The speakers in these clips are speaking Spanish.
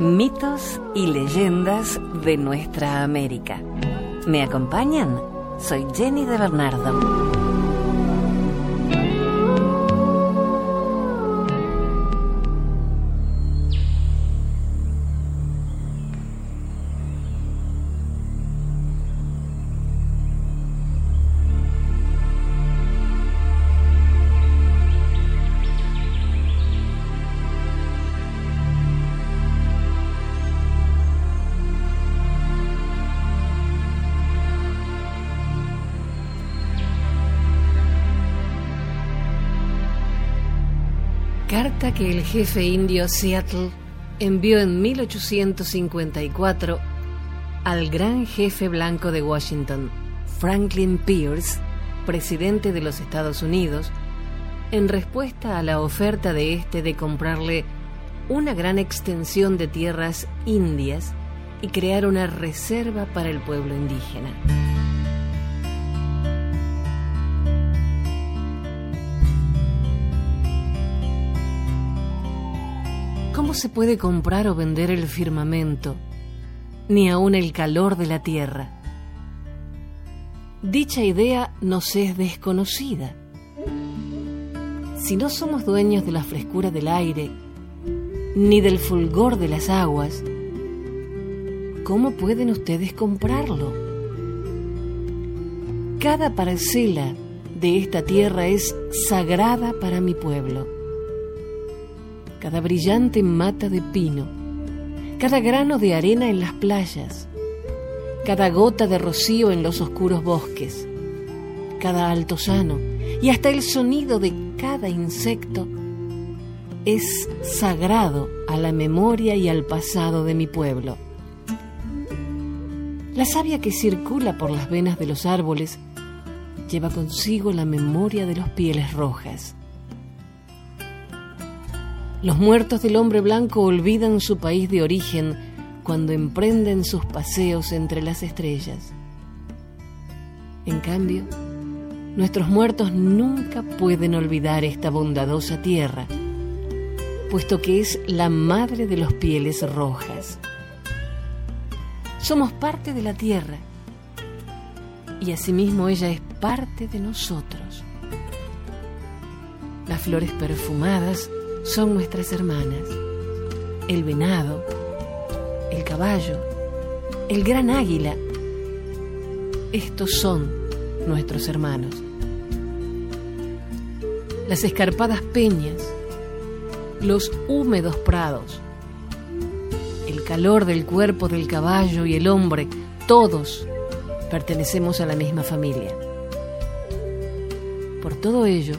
Mitos y leyendas de nuestra América. ¿Me acompañan? Soy Jenny de Bernardo. Que el jefe indio Seattle envió en 1854 al gran jefe blanco de Washington, Franklin Pierce, presidente de los Estados Unidos, en respuesta a la oferta de este de comprarle una gran extensión de tierras indias y crear una reserva para el pueblo indígena. Se puede comprar o vender el firmamento, ni aun el calor de la tierra? Dicha idea nos es desconocida. Si no somos dueños de la frescura del aire, ni del fulgor de las aguas, ¿cómo pueden ustedes comprarlo? Cada parcela de esta tierra es sagrada para mi pueblo cada brillante mata de pino, cada grano de arena en las playas, cada gota de rocío en los oscuros bosques, cada altozano y hasta el sonido de cada insecto es sagrado a la memoria y al pasado de mi pueblo. La savia que circula por las venas de los árboles lleva consigo la memoria de los pieles rojas. Los muertos del hombre blanco olvidan su país de origen cuando emprenden sus paseos entre las estrellas. En cambio, nuestros muertos nunca pueden olvidar esta bondadosa tierra, puesto que es la madre de los pieles rojas. Somos parte de la tierra y asimismo ella es parte de nosotros. Las flores perfumadas son nuestras hermanas. El venado, el caballo, el gran águila. Estos son nuestros hermanos. Las escarpadas peñas, los húmedos prados, el calor del cuerpo del caballo y el hombre, todos pertenecemos a la misma familia. Por todo ello,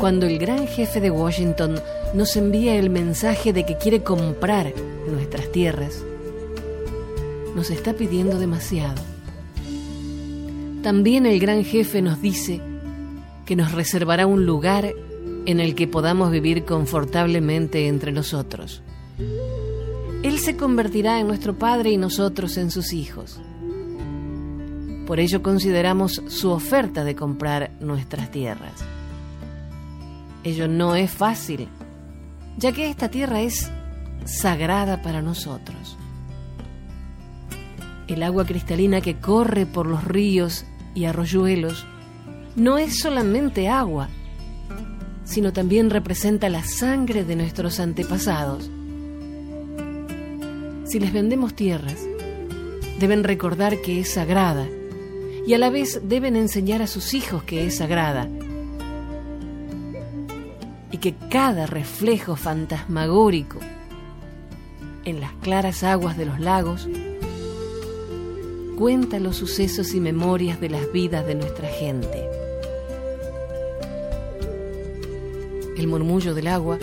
cuando el gran jefe de Washington nos envía el mensaje de que quiere comprar nuestras tierras, nos está pidiendo demasiado. También el gran jefe nos dice que nos reservará un lugar en el que podamos vivir confortablemente entre nosotros. Él se convertirá en nuestro Padre y nosotros en sus hijos. Por ello consideramos su oferta de comprar nuestras tierras. Ello no es fácil, ya que esta tierra es sagrada para nosotros. El agua cristalina que corre por los ríos y arroyuelos no es solamente agua, sino también representa la sangre de nuestros antepasados. Si les vendemos tierras, deben recordar que es sagrada y a la vez deben enseñar a sus hijos que es sagrada y que cada reflejo fantasmagórico en las claras aguas de los lagos cuenta los sucesos y memorias de las vidas de nuestra gente. El murmullo del agua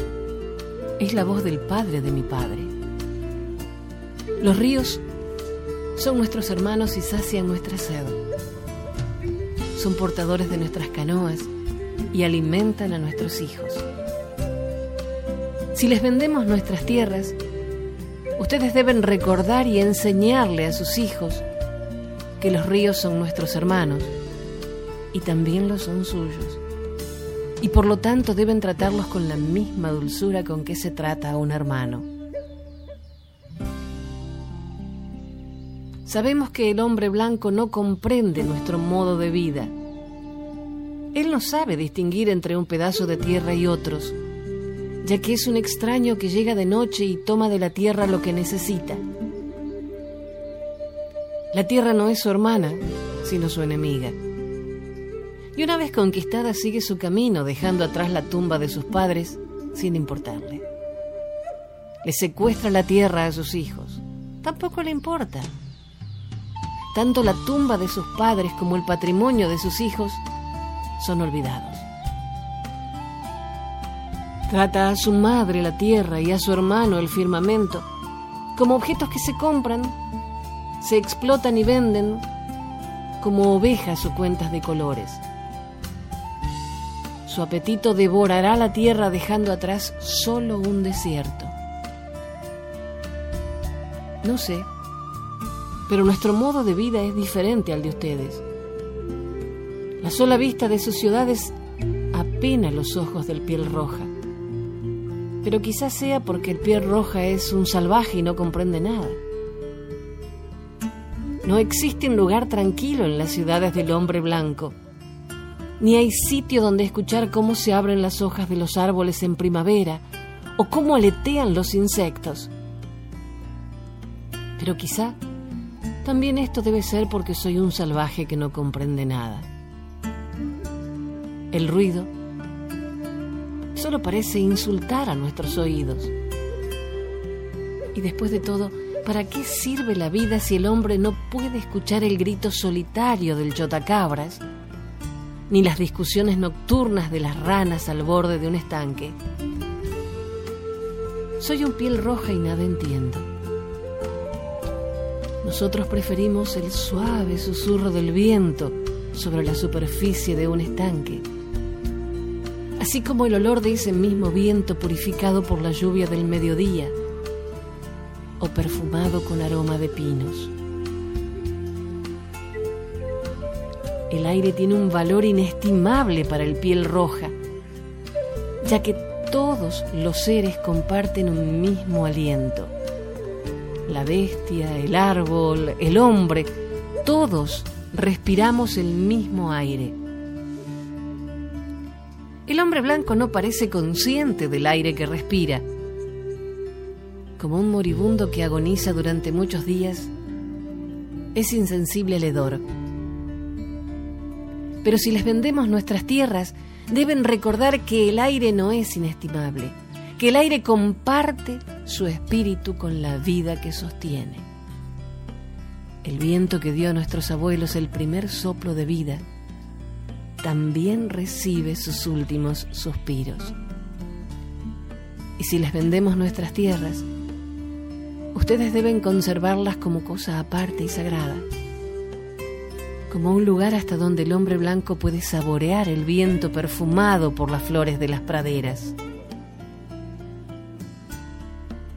es la voz del Padre de mi Padre. Los ríos son nuestros hermanos y sacian nuestra sed. Son portadores de nuestras canoas y alimentan a nuestros hijos. Si les vendemos nuestras tierras, ustedes deben recordar y enseñarle a sus hijos que los ríos son nuestros hermanos y también lo son suyos. Y por lo tanto deben tratarlos con la misma dulzura con que se trata a un hermano. Sabemos que el hombre blanco no comprende nuestro modo de vida. Él no sabe distinguir entre un pedazo de tierra y otros, ya que es un extraño que llega de noche y toma de la tierra lo que necesita. La tierra no es su hermana, sino su enemiga. Y una vez conquistada sigue su camino, dejando atrás la tumba de sus padres sin importarle. Le secuestra la tierra a sus hijos. Tampoco le importa. Tanto la tumba de sus padres como el patrimonio de sus hijos son olvidados. Trata a su madre la tierra y a su hermano el firmamento como objetos que se compran, se explotan y venden como ovejas o cuentas de colores. Su apetito devorará la tierra dejando atrás solo un desierto. No sé, pero nuestro modo de vida es diferente al de ustedes. La sola vista de sus ciudades apena los ojos del piel roja. Pero quizás sea porque el piel roja es un salvaje y no comprende nada. No existe un lugar tranquilo en las ciudades del hombre blanco, ni hay sitio donde escuchar cómo se abren las hojas de los árboles en primavera o cómo aletean los insectos. Pero quizá también esto debe ser porque soy un salvaje que no comprende nada. El ruido solo parece insultar a nuestros oídos. Y después de todo, ¿para qué sirve la vida si el hombre no puede escuchar el grito solitario del chotacabras, ni las discusiones nocturnas de las ranas al borde de un estanque? Soy un piel roja y nada entiendo. Nosotros preferimos el suave susurro del viento sobre la superficie de un estanque, así como el olor de ese mismo viento purificado por la lluvia del mediodía o perfumado con aroma de pinos. El aire tiene un valor inestimable para el piel roja, ya que todos los seres comparten un mismo aliento la bestia, el árbol, el hombre, todos respiramos el mismo aire. Hombre blanco no parece consciente del aire que respira. Como un moribundo que agoniza durante muchos días, es insensible al hedor. Pero si les vendemos nuestras tierras, deben recordar que el aire no es inestimable, que el aire comparte su espíritu con la vida que sostiene. El viento que dio a nuestros abuelos el primer soplo de vida también recibe sus últimos suspiros. Y si les vendemos nuestras tierras, ustedes deben conservarlas como cosa aparte y sagrada, como un lugar hasta donde el hombre blanco puede saborear el viento perfumado por las flores de las praderas.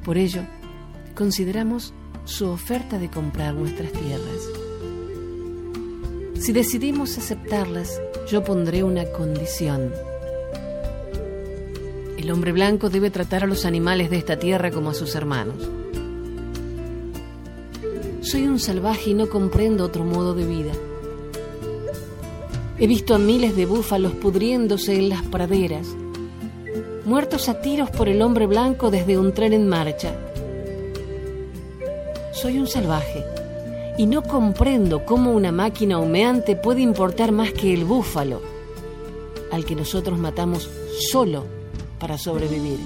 Por ello, consideramos su oferta de comprar nuestras tierras. Si decidimos aceptarlas, yo pondré una condición. El hombre blanco debe tratar a los animales de esta tierra como a sus hermanos. Soy un salvaje y no comprendo otro modo de vida. He visto a miles de búfalos pudriéndose en las praderas muertos a tiros por el hombre blanco desde un tren en marcha. Soy un salvaje y no comprendo cómo una máquina humeante puede importar más que el búfalo, al que nosotros matamos solo para sobrevivir.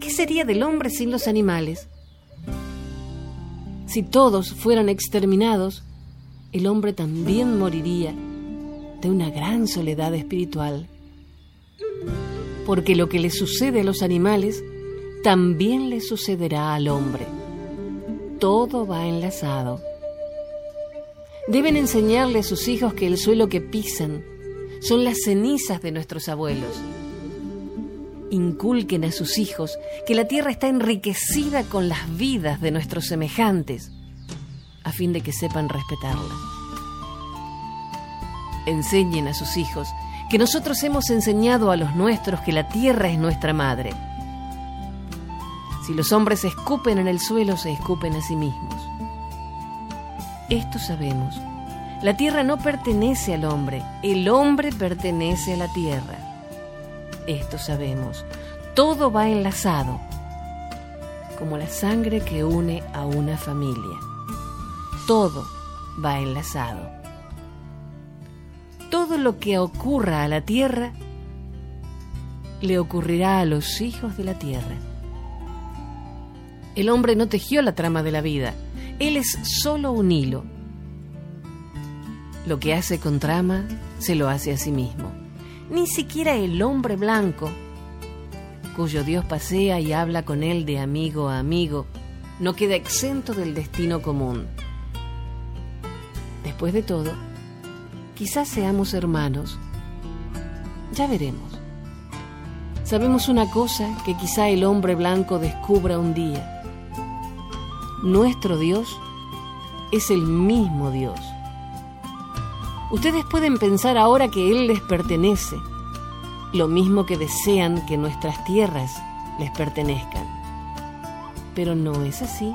¿Qué sería del hombre sin los animales? Si todos fueran exterminados, el hombre también moriría de una gran soledad espiritual porque lo que le sucede a los animales también le sucederá al hombre. Todo va enlazado. Deben enseñarle a sus hijos que el suelo que pisan son las cenizas de nuestros abuelos. Inculquen a sus hijos que la tierra está enriquecida con las vidas de nuestros semejantes, a fin de que sepan respetarla. Enseñen a sus hijos que nosotros hemos enseñado a los nuestros que la tierra es nuestra madre. Si los hombres escupen en el suelo, se escupen a sí mismos. Esto sabemos. La tierra no pertenece al hombre, el hombre pertenece a la tierra. Esto sabemos. Todo va enlazado, como la sangre que une a una familia. Todo va enlazado. Todo lo que ocurra a la tierra le ocurrirá a los hijos de la tierra. El hombre no tejió la trama de la vida, él es solo un hilo. Lo que hace con trama se lo hace a sí mismo. Ni siquiera el hombre blanco, cuyo Dios pasea y habla con él de amigo a amigo, no queda exento del destino común. Después de todo, quizás seamos hermanos. Ya veremos. Sabemos una cosa que quizá el hombre blanco descubra un día. Nuestro Dios es el mismo Dios. Ustedes pueden pensar ahora que Él les pertenece, lo mismo que desean que nuestras tierras les pertenezcan. Pero no es así.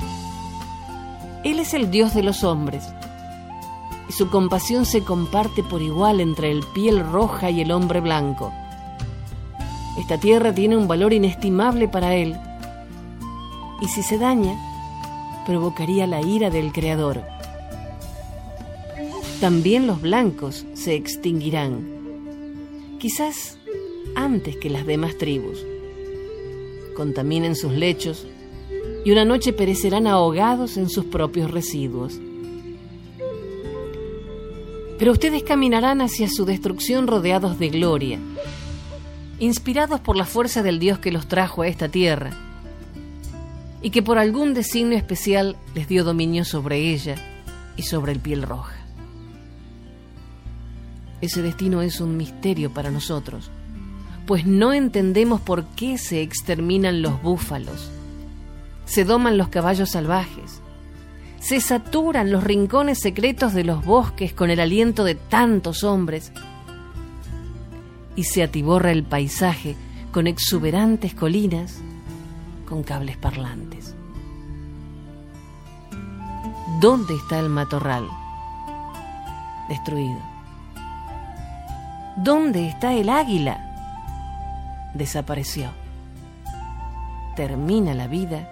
Él es el Dios de los hombres, y su compasión se comparte por igual entre el piel roja y el hombre blanco. Esta tierra tiene un valor inestimable para él, y si se daña, provocaría la ira del Creador. También los blancos se extinguirán, quizás antes que las demás tribus. Contaminen sus lechos y una noche perecerán ahogados en sus propios residuos. Pero ustedes caminarán hacia su destrucción rodeados de gloria, inspirados por la fuerza del Dios que los trajo a esta tierra y que por algún designio especial les dio dominio sobre ella y sobre el piel roja. Ese destino es un misterio para nosotros, pues no entendemos por qué se exterminan los búfalos, se doman los caballos salvajes, se saturan los rincones secretos de los bosques con el aliento de tantos hombres y se atiborra el paisaje con exuberantes colinas, con cables parlantes. ¿Dónde está el matorral? Destruido. ¿Dónde está el águila? Desapareció. Termina la vida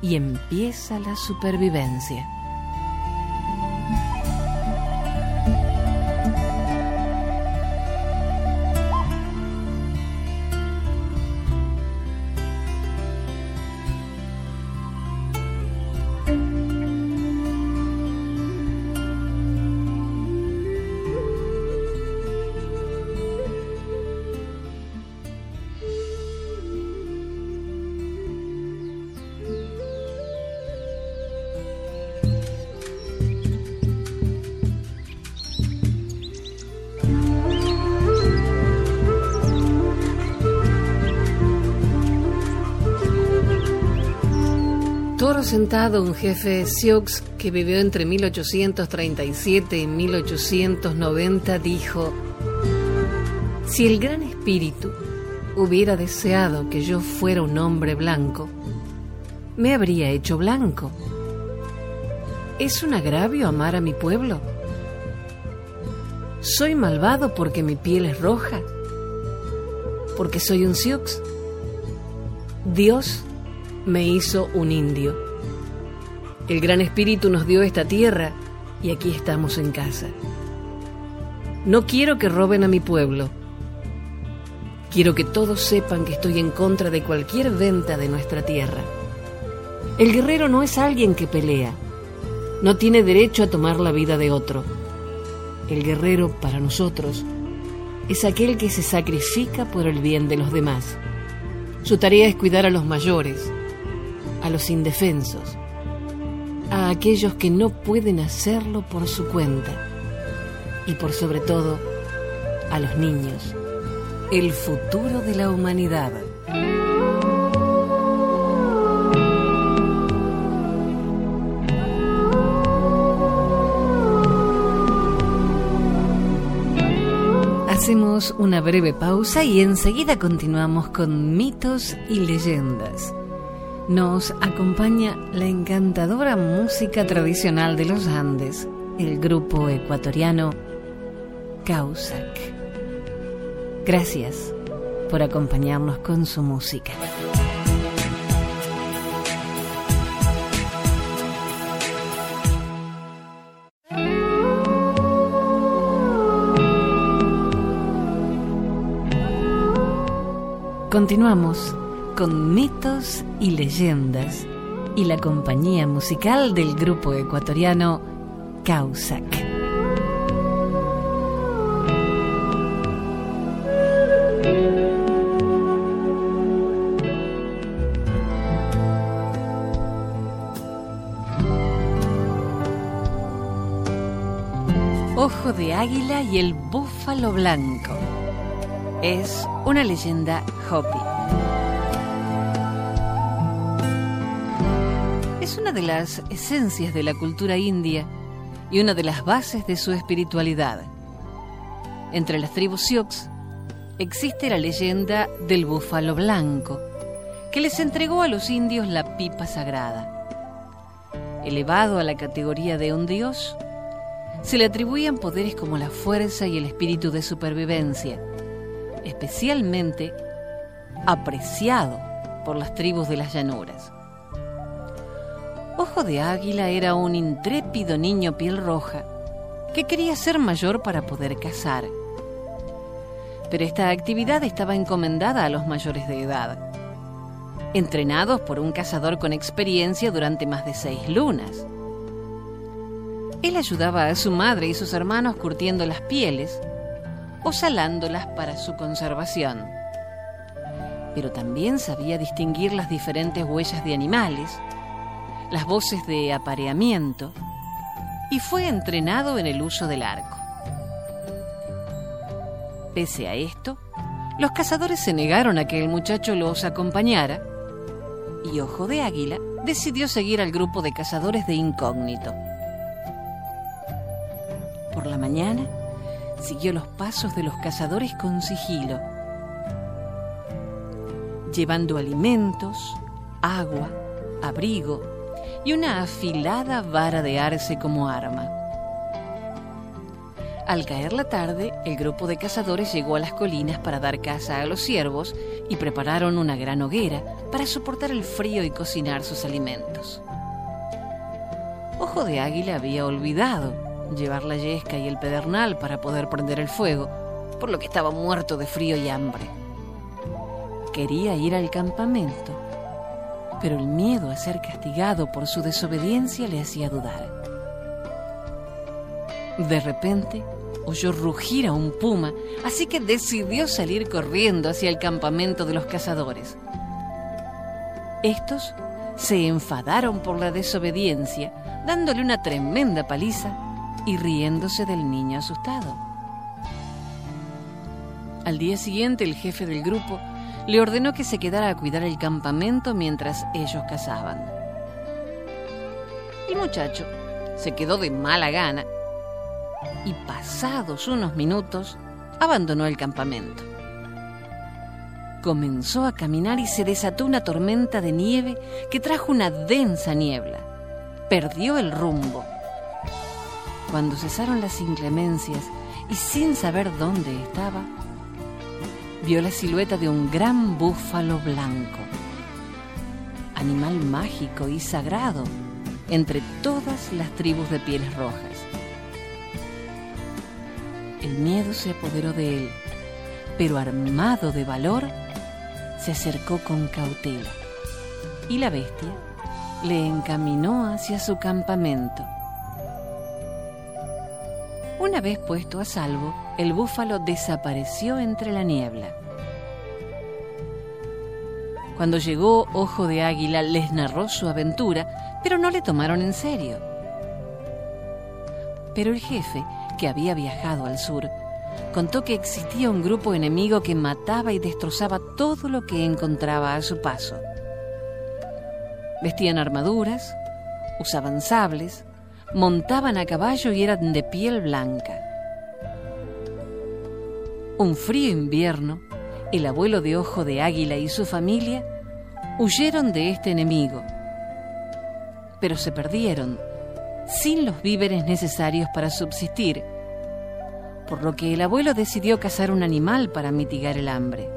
y empieza la supervivencia. Sentado un jefe Sioux que vivió entre 1837 y 1890 dijo, si el gran espíritu hubiera deseado que yo fuera un hombre blanco, me habría hecho blanco. ¿Es un agravio amar a mi pueblo? ¿Soy malvado porque mi piel es roja? ¿Porque soy un Sioux? Dios me hizo un indio el Gran Espíritu nos dio esta tierra y aquí estamos en casa. No quiero que roben a mi pueblo. Quiero que todos sepan que estoy en contra de cualquier venta de nuestra tierra. El guerrero no es alguien que pelea. No tiene derecho a tomar la vida de otro. El guerrero, para nosotros, es aquel que se sacrifica por el bien de los demás. Su tarea es cuidar a los mayores, a los indefensos, a aquellos que no pueden hacerlo por su cuenta. Y por sobre todo a los niños, el futuro de la humanidad. Hacemos una breve pausa y enseguida continuamos con mitos y leyendas nos acompaña la encantadora música tradicional de los Andes, el grupo ecuatoriano Causac. Gracias por acompañarnos con su música. Continuamos con mitos y leyendas y la compañía musical del grupo ecuatoriano Causac. Ojo de Águila y el Búfalo Blanco. Es una leyenda Hopi. Una de las esencias de la cultura india y una de las bases de su espiritualidad. Entre las tribus Sioux existe la leyenda del búfalo blanco, que les entregó a los indios la pipa sagrada. Elevado a la categoría de un dios, se le atribuían poderes como la fuerza y el espíritu de supervivencia, especialmente apreciado por las tribus de las llanuras. Ojo de Águila era un intrépido niño piel roja que quería ser mayor para poder cazar. Pero esta actividad estaba encomendada a los mayores de edad, entrenados por un cazador con experiencia durante más de seis lunas. Él ayudaba a su madre y sus hermanos curtiendo las pieles o salándolas para su conservación pero también sabía distinguir las diferentes huellas de animales, las voces de apareamiento, y fue entrenado en el uso del arco. Pese a esto, los cazadores se negaron a que el muchacho los acompañara, y Ojo de Águila decidió seguir al grupo de cazadores de incógnito. Por la mañana, siguió los pasos de los cazadores con sigilo llevando alimentos, agua, abrigo y una afilada vara de arce como arma. Al caer la tarde, el grupo de cazadores llegó a las colinas para dar caza a los ciervos y prepararon una gran hoguera para soportar el frío y cocinar sus alimentos. Ojo de Águila había olvidado llevar la yesca y el pedernal para poder prender el fuego, por lo que estaba muerto de frío y hambre. Quería ir al campamento, pero el miedo a ser castigado por su desobediencia le hacía dudar. De repente oyó rugir a un puma, así que decidió salir corriendo hacia el campamento de los cazadores. Estos se enfadaron por la desobediencia, dándole una tremenda paliza y riéndose del niño asustado. Al día siguiente el jefe del grupo le ordenó que se quedara a cuidar el campamento mientras ellos cazaban. El muchacho se quedó de mala gana y pasados unos minutos abandonó el campamento. Comenzó a caminar y se desató una tormenta de nieve que trajo una densa niebla. Perdió el rumbo. Cuando cesaron las inclemencias y sin saber dónde estaba, vio la silueta de un gran búfalo blanco, animal mágico y sagrado entre todas las tribus de pieles rojas. El miedo se apoderó de él, pero armado de valor, se acercó con cautela y la bestia le encaminó hacia su campamento. Una vez puesto a salvo, el búfalo desapareció entre la niebla. Cuando llegó Ojo de Águila les narró su aventura, pero no le tomaron en serio. Pero el jefe, que había viajado al sur, contó que existía un grupo enemigo que mataba y destrozaba todo lo que encontraba a su paso. Vestían armaduras, usaban sables, montaban a caballo y eran de piel blanca. Un frío invierno, el abuelo de Ojo de Águila y su familia huyeron de este enemigo, pero se perdieron sin los víveres necesarios para subsistir, por lo que el abuelo decidió cazar un animal para mitigar el hambre.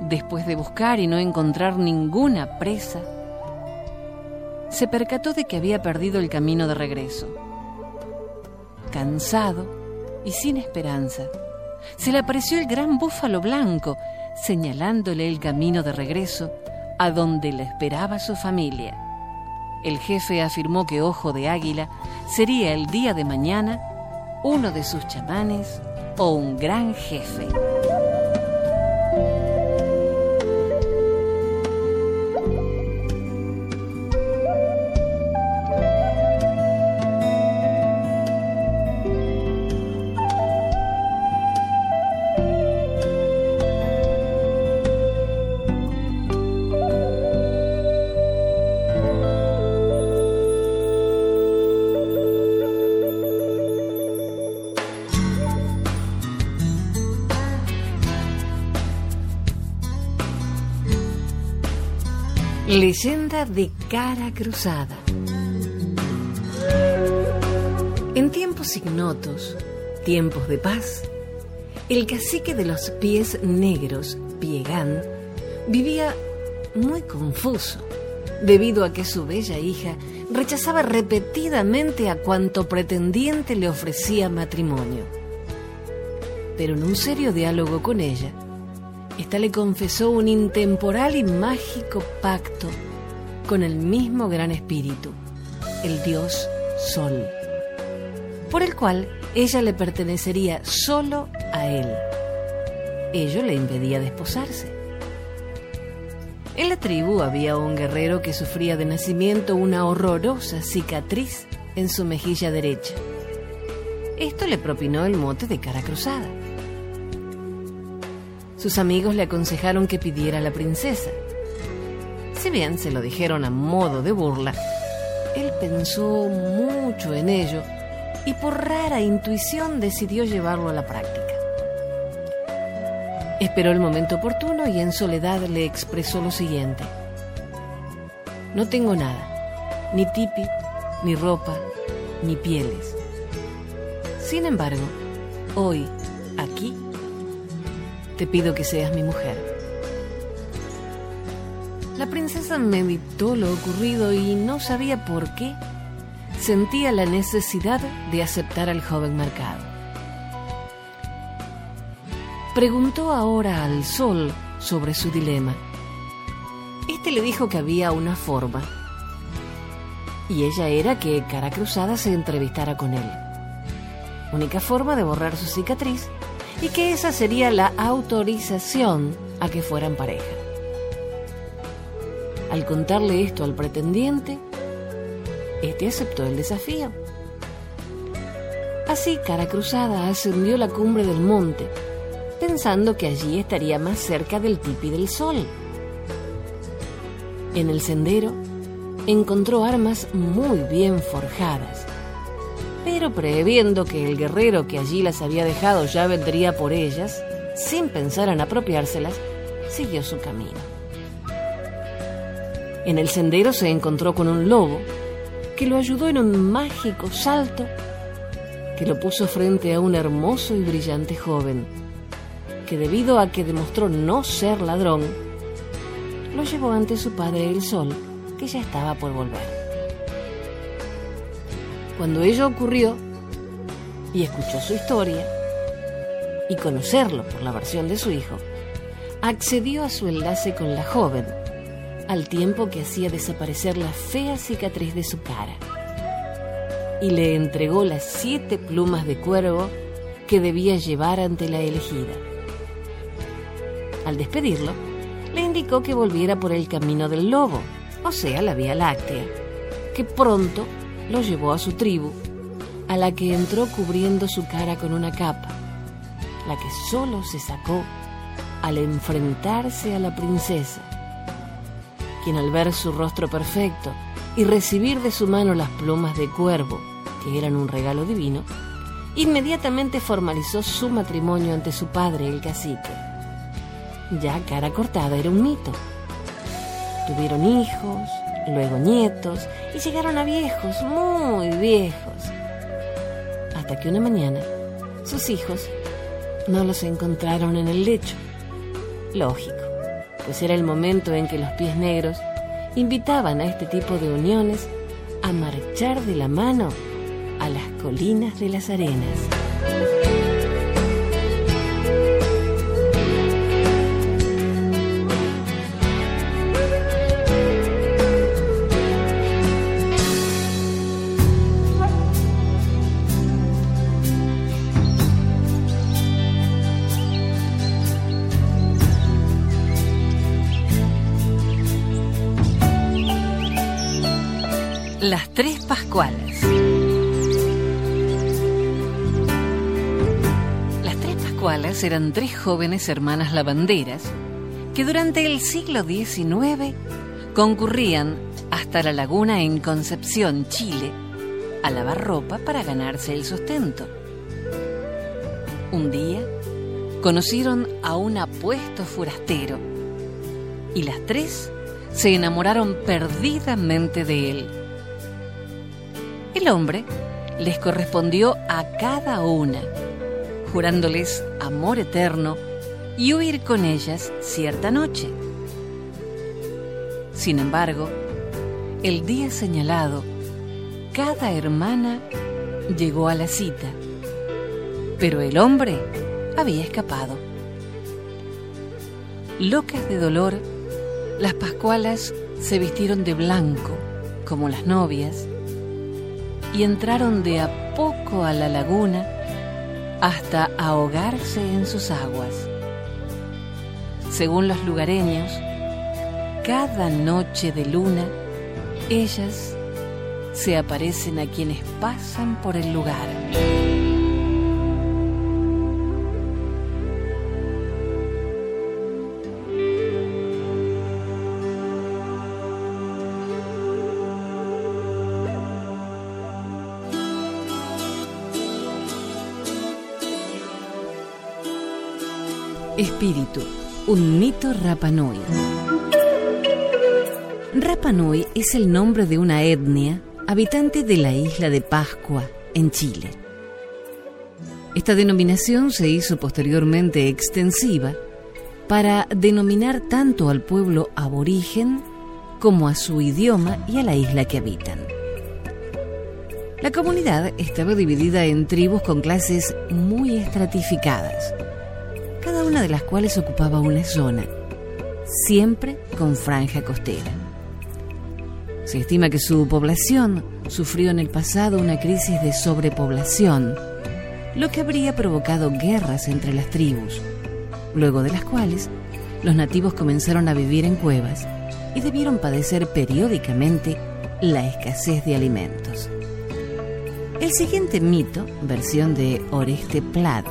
Después de buscar y no encontrar ninguna presa, se percató de que había perdido el camino de regreso. Cansado y sin esperanza, se le apareció el gran búfalo blanco, señalándole el camino de regreso a donde le esperaba su familia. El jefe afirmó que Ojo de Águila sería el día de mañana uno de sus chamanes o un gran jefe. Leyenda de cara cruzada. En tiempos ignotos, tiempos de paz, el cacique de los pies negros, Piegán, vivía muy confuso debido a que su bella hija rechazaba repetidamente a cuanto pretendiente le ofrecía matrimonio. Pero en un serio diálogo con ella, esta le confesó un intemporal y mágico pacto con el mismo gran espíritu, el dios Sol, por el cual ella le pertenecería solo a él. Ello le impedía desposarse. En la tribu había un guerrero que sufría de nacimiento una horrorosa cicatriz en su mejilla derecha. Esto le propinó el mote de cara cruzada. Sus amigos le aconsejaron que pidiera a la princesa. Si bien se lo dijeron a modo de burla, él pensó mucho en ello y por rara intuición decidió llevarlo a la práctica. Esperó el momento oportuno y en soledad le expresó lo siguiente. No tengo nada, ni tipi, ni ropa, ni pieles. Sin embargo, hoy, aquí, te pido que seas mi mujer. La princesa meditó lo ocurrido y no sabía por qué sentía la necesidad de aceptar al joven mercado. Preguntó ahora al sol sobre su dilema. Este le dijo que había una forma, y ella era que Cara Cruzada se entrevistara con él. Única forma de borrar su cicatriz y que esa sería la autorización a que fueran pareja. Al contarle esto al pretendiente, este aceptó el desafío. Así, cara cruzada ascendió la cumbre del monte, pensando que allí estaría más cerca del tipi del sol. En el sendero encontró armas muy bien forjadas pero previendo que el guerrero que allí las había dejado ya vendría por ellas, sin pensar en apropiárselas, siguió su camino. En el sendero se encontró con un lobo que lo ayudó en un mágico salto que lo puso frente a un hermoso y brillante joven, que debido a que demostró no ser ladrón, lo llevó ante su padre el sol, que ya estaba por volver. Cuando ello ocurrió y escuchó su historia y conocerlo por la versión de su hijo, accedió a su enlace con la joven, al tiempo que hacía desaparecer la fea cicatriz de su cara, y le entregó las siete plumas de cuervo que debía llevar ante la elegida. Al despedirlo, le indicó que volviera por el camino del lobo, o sea, la Vía Láctea, que pronto lo llevó a su tribu, a la que entró cubriendo su cara con una capa, la que solo se sacó al enfrentarse a la princesa, quien al ver su rostro perfecto y recibir de su mano las plumas de cuervo, que eran un regalo divino, inmediatamente formalizó su matrimonio ante su padre, el cacique. ya cara cortada era un mito. Tuvieron hijos, luego nietos y llegaron a viejos, muy viejos. Hasta que una mañana sus hijos no los encontraron en el lecho. Lógico, pues era el momento en que los pies negros invitaban a este tipo de uniones a marchar de la mano a las colinas de las arenas. Eran tres jóvenes hermanas lavanderas que durante el siglo XIX concurrían hasta la laguna en Concepción, Chile, a lavar ropa para ganarse el sustento. Un día conocieron a un apuesto forastero y las tres se enamoraron perdidamente de él. El hombre les correspondió a cada una, jurándoles amor eterno y huir con ellas cierta noche. Sin embargo, el día señalado, cada hermana llegó a la cita, pero el hombre había escapado. Locas de dolor, las Pascualas se vistieron de blanco, como las novias, y entraron de a poco a la laguna hasta ahogarse en sus aguas. Según los lugareños, cada noche de luna, ellas se aparecen a quienes pasan por el lugar. Espíritu, un mito Rapanui. Rapanui es el nombre de una etnia habitante de la isla de Pascua, en Chile. Esta denominación se hizo posteriormente extensiva para denominar tanto al pueblo aborigen como a su idioma y a la isla que habitan. La comunidad estaba dividida en tribus con clases muy estratificadas cada una de las cuales ocupaba una zona, siempre con franja costera. Se estima que su población sufrió en el pasado una crisis de sobrepoblación, lo que habría provocado guerras entre las tribus, luego de las cuales los nativos comenzaron a vivir en cuevas y debieron padecer periódicamente la escasez de alimentos. El siguiente mito, versión de Oreste Plat,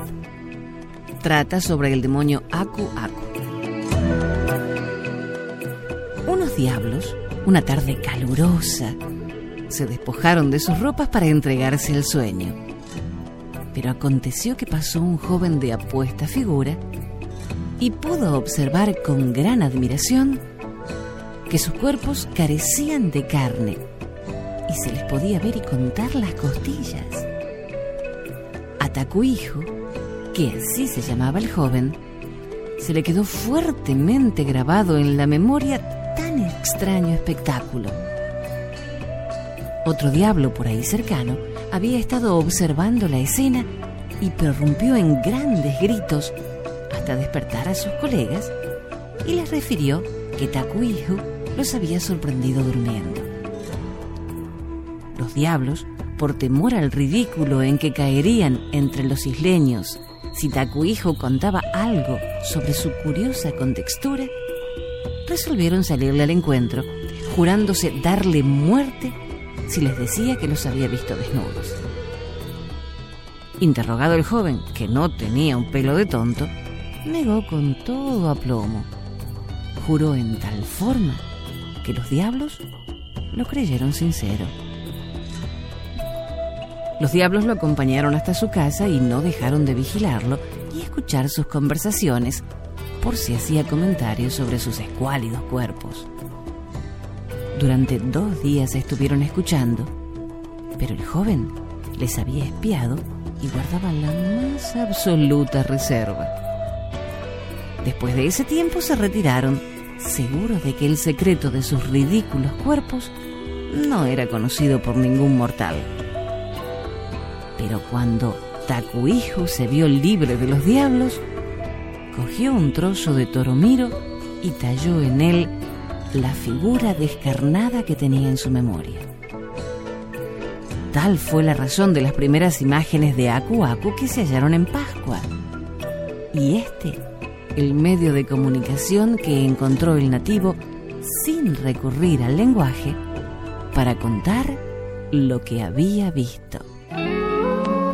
trata sobre el demonio Aku Aku. Unos diablos, una tarde calurosa, se despojaron de sus ropas para entregarse al sueño. Pero aconteció que pasó un joven de apuesta figura y pudo observar con gran admiración que sus cuerpos carecían de carne y se les podía ver y contar las costillas. Ataku hijo que así se llamaba el joven, se le quedó fuertemente grabado en la memoria tan extraño espectáculo. Otro diablo por ahí cercano había estado observando la escena y prorrumpió en grandes gritos hasta despertar a sus colegas y les refirió que Takuihu los había sorprendido durmiendo. Los diablos, por temor al ridículo en que caerían entre los isleños si Takuijo contaba algo sobre su curiosa contextura, resolvieron salirle al encuentro, jurándose darle muerte si les decía que los había visto desnudos. Interrogado el joven, que no tenía un pelo de tonto, negó con todo aplomo. Juró en tal forma que los diablos lo creyeron sincero. Los diablos lo acompañaron hasta su casa y no dejaron de vigilarlo y escuchar sus conversaciones por si hacía comentarios sobre sus escuálidos cuerpos. Durante dos días estuvieron escuchando, pero el joven les había espiado y guardaba la más absoluta reserva. Después de ese tiempo se retiraron, seguros de que el secreto de sus ridículos cuerpos no era conocido por ningún mortal. Pero cuando Takuijo se vio libre de los diablos, cogió un trozo de toromiro y talló en él la figura descarnada que tenía en su memoria. Tal fue la razón de las primeras imágenes de Aku Aku que se hallaron en Pascua. Y este, el medio de comunicación que encontró el nativo sin recurrir al lenguaje para contar lo que había visto.